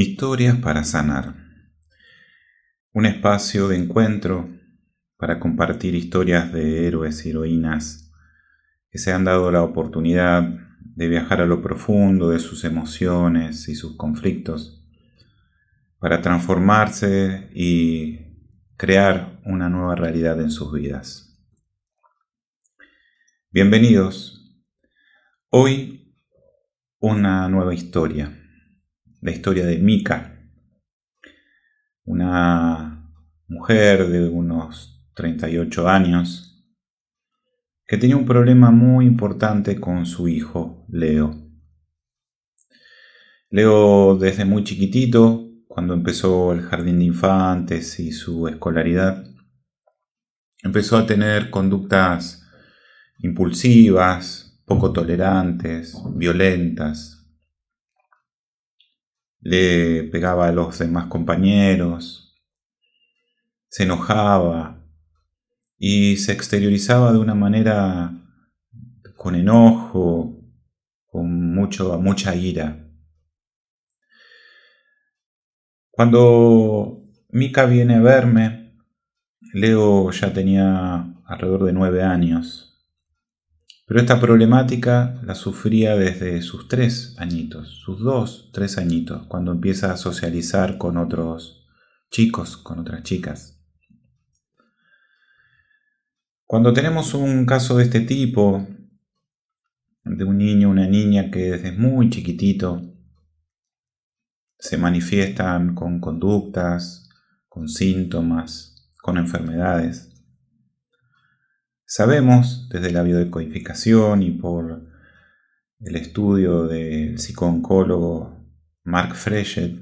Historias para sanar. Un espacio de encuentro para compartir historias de héroes y heroínas que se han dado la oportunidad de viajar a lo profundo de sus emociones y sus conflictos para transformarse y crear una nueva realidad en sus vidas. Bienvenidos. Hoy una nueva historia la historia de Mika, una mujer de unos 38 años que tenía un problema muy importante con su hijo, Leo. Leo desde muy chiquitito, cuando empezó el jardín de infantes y su escolaridad, empezó a tener conductas impulsivas, poco tolerantes, violentas, le pegaba a los demás compañeros, se enojaba y se exteriorizaba de una manera con enojo, con mucho, mucha ira. Cuando Mika viene a verme, Leo ya tenía alrededor de nueve años pero esta problemática la sufría desde sus tres añitos, sus dos, tres añitos, cuando empieza a socializar con otros chicos, con otras chicas. Cuando tenemos un caso de este tipo, de un niño una niña que desde muy chiquitito se manifiestan con conductas, con síntomas, con enfermedades, Sabemos desde la biodecodificación y por el estudio del psicooncólogo Mark Frechet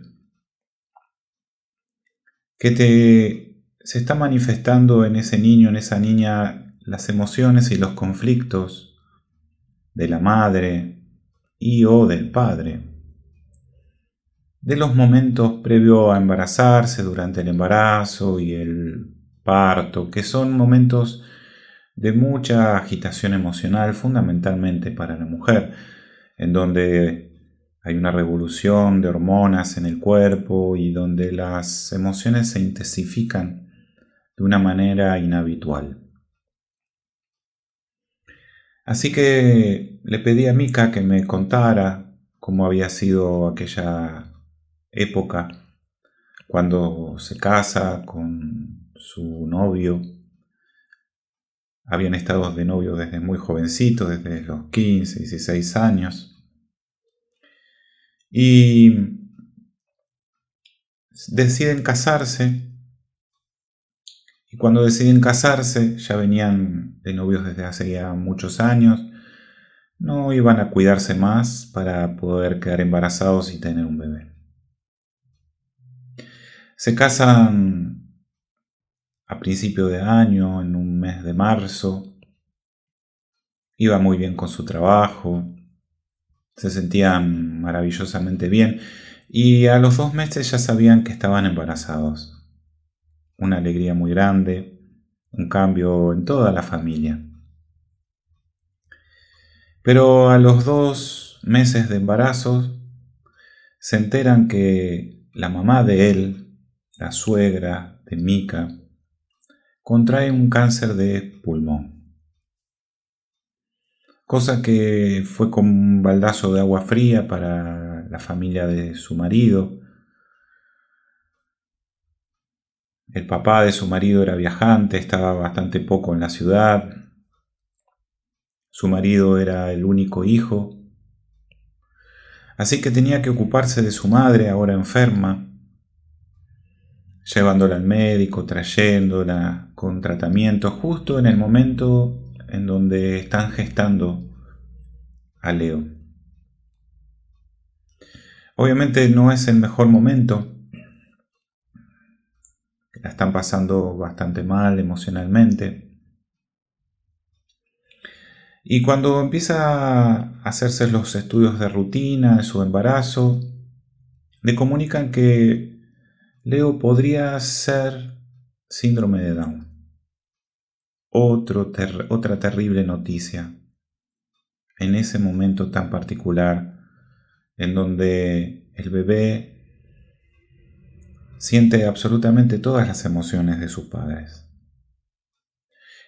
que se está manifestando en ese niño, en esa niña, las emociones y los conflictos de la madre y o del padre, de los momentos previo a embarazarse, durante el embarazo y el parto, que son momentos de mucha agitación emocional, fundamentalmente para la mujer, en donde hay una revolución de hormonas en el cuerpo y donde las emociones se intensifican de una manera inhabitual. Así que le pedí a Mika que me contara cómo había sido aquella época cuando se casa con su novio habían estado de novio desde muy jovencito, desde los 15, 16 años. Y deciden casarse. Y cuando deciden casarse, ya venían de novios desde hace ya muchos años. No iban a cuidarse más para poder quedar embarazados y tener un bebé. Se casan a principio de año, en un mes de marzo. Iba muy bien con su trabajo, se sentían maravillosamente bien y a los dos meses ya sabían que estaban embarazados. Una alegría muy grande, un cambio en toda la familia. Pero a los dos meses de embarazo se enteran que la mamá de él, la suegra de Mika, contrae un cáncer de pulmón. Cosa que fue como un baldazo de agua fría para la familia de su marido. El papá de su marido era viajante, estaba bastante poco en la ciudad. Su marido era el único hijo. Así que tenía que ocuparse de su madre, ahora enferma, llevándola al médico, trayéndola con tratamiento, justo en el momento en donde están gestando a Leo. Obviamente no es el mejor momento, la están pasando bastante mal emocionalmente. Y cuando empieza a hacerse los estudios de rutina de su embarazo, le comunican que Leo podría ser síndrome de Down. Otra terrible noticia. En ese momento tan particular en donde el bebé siente absolutamente todas las emociones de sus padres.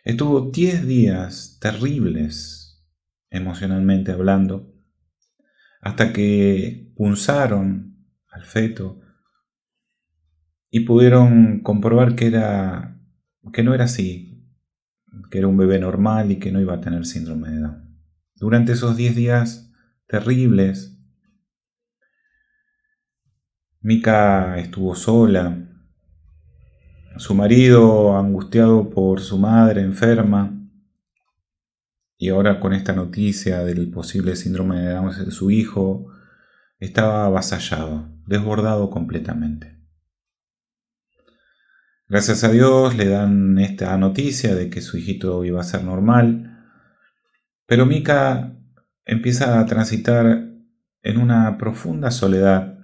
Estuvo 10 días terribles emocionalmente hablando, hasta que punzaron al feto y pudieron comprobar que era que no era así, que era un bebé normal y que no iba a tener síndrome de Down. Durante esos 10 días terribles, Mika estuvo sola, su marido angustiado por su madre enferma y ahora con esta noticia del posible síndrome de Down de su hijo, estaba avasallado, desbordado completamente. Gracias a Dios le dan esta noticia de que su hijito iba a ser normal, pero Mika empieza a transitar en una profunda soledad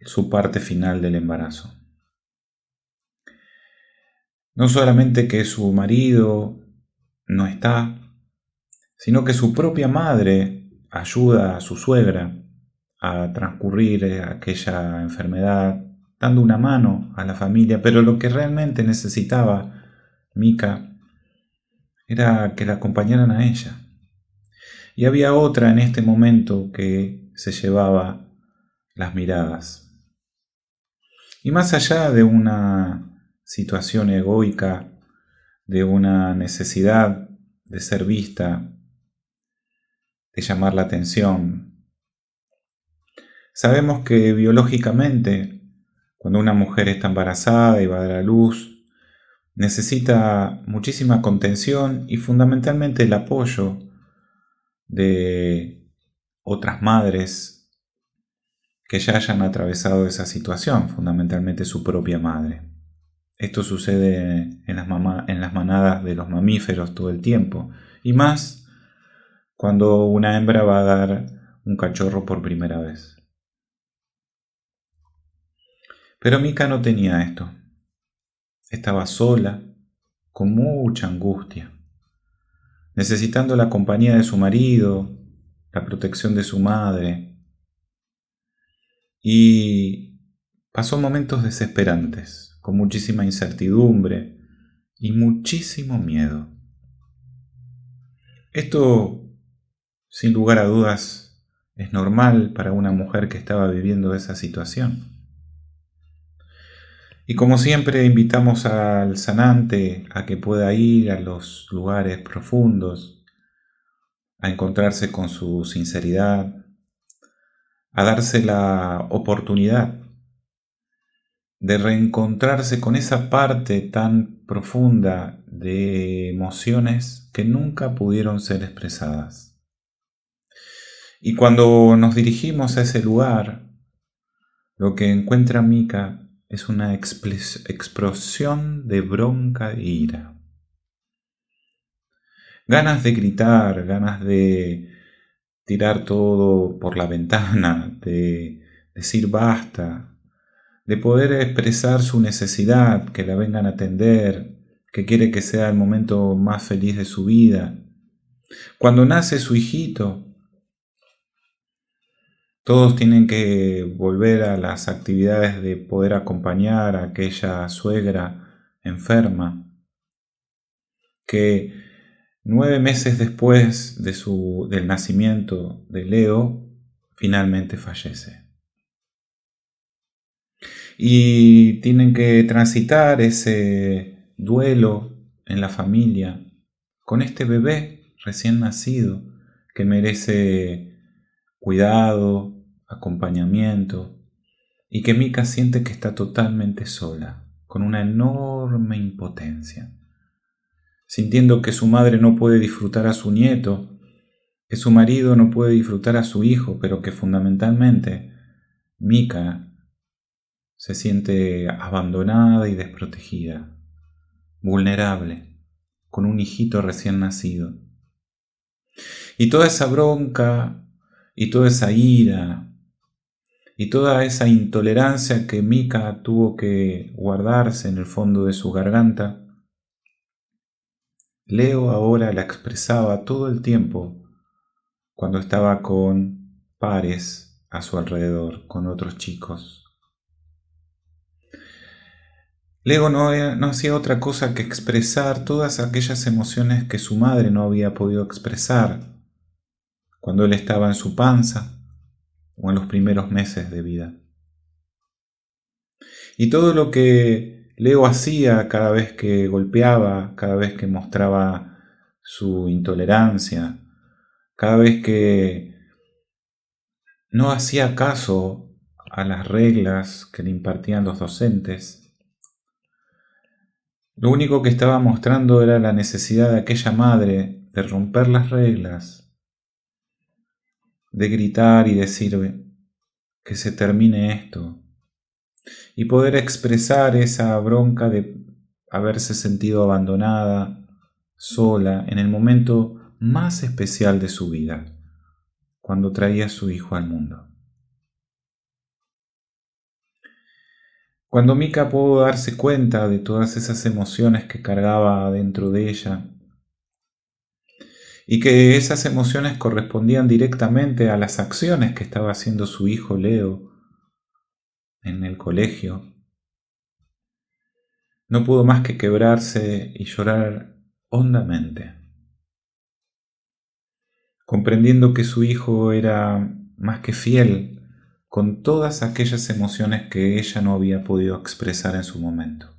su parte final del embarazo. No solamente que su marido no está, sino que su propia madre ayuda a su suegra a transcurrir aquella enfermedad dando una mano a la familia, pero lo que realmente necesitaba Mika era que la acompañaran a ella. Y había otra en este momento que se llevaba las miradas. Y más allá de una situación egoica, de una necesidad de ser vista, de llamar la atención, sabemos que biológicamente cuando una mujer está embarazada y va a dar a luz, necesita muchísima contención y fundamentalmente el apoyo de otras madres que ya hayan atravesado esa situación, fundamentalmente su propia madre. Esto sucede en las, en las manadas de los mamíferos todo el tiempo, y más cuando una hembra va a dar un cachorro por primera vez. Pero Mika no tenía esto. Estaba sola, con mucha angustia, necesitando la compañía de su marido, la protección de su madre. Y pasó momentos desesperantes, con muchísima incertidumbre y muchísimo miedo. Esto, sin lugar a dudas, es normal para una mujer que estaba viviendo esa situación. Y como siempre invitamos al sanante a que pueda ir a los lugares profundos, a encontrarse con su sinceridad, a darse la oportunidad de reencontrarse con esa parte tan profunda de emociones que nunca pudieron ser expresadas. Y cuando nos dirigimos a ese lugar, lo que encuentra Mika es una explosión de bronca e ira. Ganas de gritar, ganas de tirar todo por la ventana, de decir basta, de poder expresar su necesidad, que la vengan a atender, que quiere que sea el momento más feliz de su vida. Cuando nace su hijito, todos tienen que volver a las actividades de poder acompañar a aquella suegra enferma que nueve meses después de su, del nacimiento de Leo finalmente fallece. Y tienen que transitar ese duelo en la familia con este bebé recién nacido que merece cuidado, acompañamiento, y que Mika siente que está totalmente sola, con una enorme impotencia, sintiendo que su madre no puede disfrutar a su nieto, que su marido no puede disfrutar a su hijo, pero que fundamentalmente Mika se siente abandonada y desprotegida, vulnerable, con un hijito recién nacido. Y toda esa bronca y toda esa ira y toda esa intolerancia que Mika tuvo que guardarse en el fondo de su garganta, Leo ahora la expresaba todo el tiempo cuando estaba con pares a su alrededor, con otros chicos. Leo no, no, hacía otra cosa que expresar todas aquellas emociones que su madre no había podido expresar cuando él estaba en su panza o en los primeros meses de vida. Y todo lo que Leo hacía cada vez que golpeaba, cada vez que mostraba su intolerancia, cada vez que no hacía caso a las reglas que le impartían los docentes, lo único que estaba mostrando era la necesidad de aquella madre de romper las reglas, de gritar y decir que se termine esto, y poder expresar esa bronca de haberse sentido abandonada, sola, en el momento más especial de su vida, cuando traía a su hijo al mundo. Cuando Mika pudo darse cuenta de todas esas emociones que cargaba dentro de ella, y que esas emociones correspondían directamente a las acciones que estaba haciendo su hijo Leo en el colegio, no pudo más que quebrarse y llorar hondamente, comprendiendo que su hijo era más que fiel con todas aquellas emociones que ella no había podido expresar en su momento.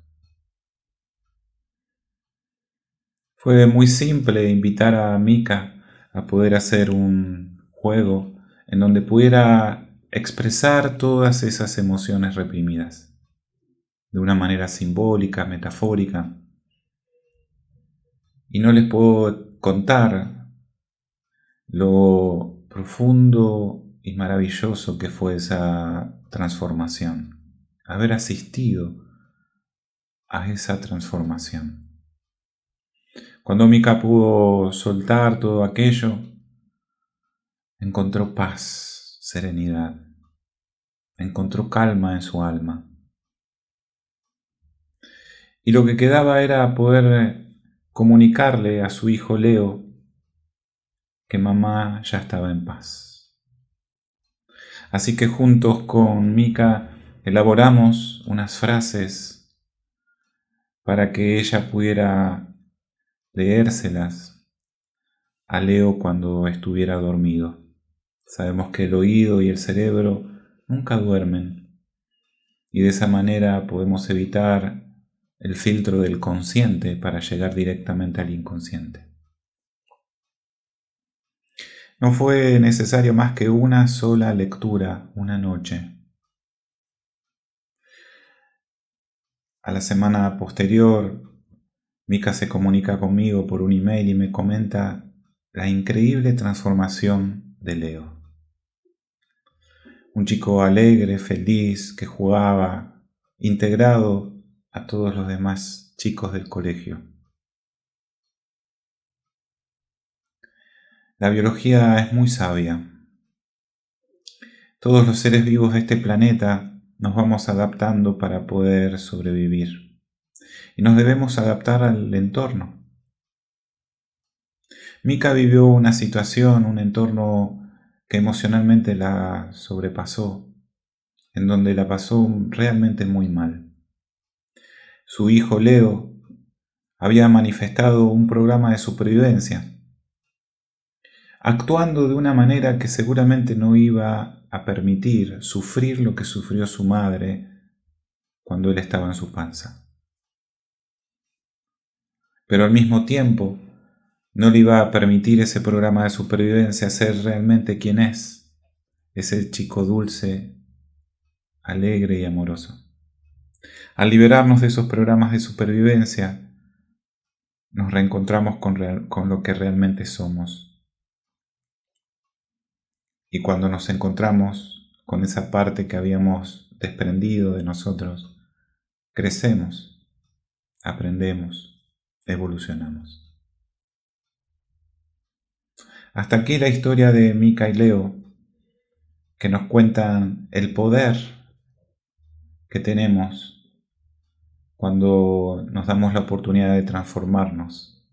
Fue muy simple invitar a Mika a poder hacer un juego en donde pudiera expresar todas esas emociones reprimidas de una manera simbólica, metafórica. Y no les puedo contar lo profundo y maravilloso que fue esa transformación, haber asistido a esa transformación. Cuando Mika pudo soltar todo aquello, encontró paz, serenidad, encontró calma en su alma. Y lo que quedaba era poder comunicarle a su hijo Leo que mamá ya estaba en paz. Así que juntos con Mika elaboramos unas frases para que ella pudiera leérselas a Leo cuando estuviera dormido. Sabemos que el oído y el cerebro nunca duermen y de esa manera podemos evitar el filtro del consciente para llegar directamente al inconsciente. No fue necesario más que una sola lectura, una noche. A la semana posterior, Mika se comunica conmigo por un email y me comenta la increíble transformación de Leo. Un chico alegre, feliz, que jugaba, integrado a todos los demás chicos del colegio. La biología es muy sabia. Todos los seres vivos de este planeta nos vamos adaptando para poder sobrevivir. Y nos debemos adaptar al entorno. Mika vivió una situación, un entorno que emocionalmente la sobrepasó, en donde la pasó realmente muy mal. Su hijo Leo había manifestado un programa de supervivencia actuando de una manera que seguramente no iba a permitir sufrir lo que sufrió su madre cuando él estaba en su panza. Pero al mismo tiempo, no le iba a permitir ese programa de supervivencia ser realmente quien es, ese chico dulce, alegre y amoroso. Al liberarnos de esos programas de supervivencia, nos reencontramos con, con lo que realmente somos y cuando nos encontramos con esa parte que habíamos desprendido de nosotros, crecemos, aprendemos, evolucionamos. Hasta aquí la historia de Mika y Leo, que nos cuentan el poder que tenemos cuando nos damos la oportunidad de transformarnos.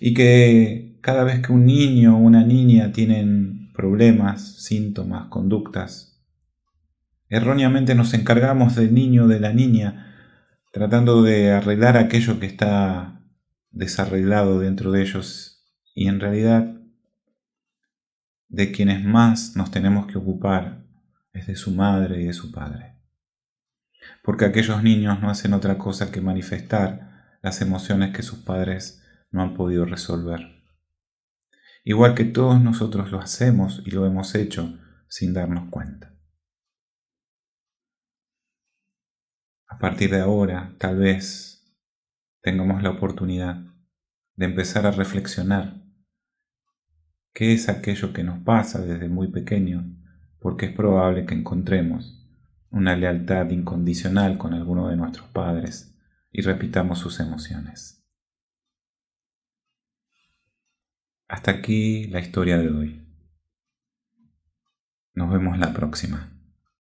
Y que cada vez que un niño o una niña tienen problemas, síntomas, conductas. Erróneamente nos encargamos del niño o de la niña tratando de arreglar aquello que está desarreglado dentro de ellos y en realidad de quienes más nos tenemos que ocupar es de su madre y de su padre. Porque aquellos niños no hacen otra cosa que manifestar las emociones que sus padres no han podido resolver. Igual que todos nosotros lo hacemos y lo hemos hecho sin darnos cuenta. A partir de ahora, tal vez, tengamos la oportunidad de empezar a reflexionar qué es aquello que nos pasa desde muy pequeño, porque es probable que encontremos una lealtad incondicional con alguno de nuestros padres y repitamos sus emociones. Hasta aquí la historia de hoy. Nos vemos la próxima.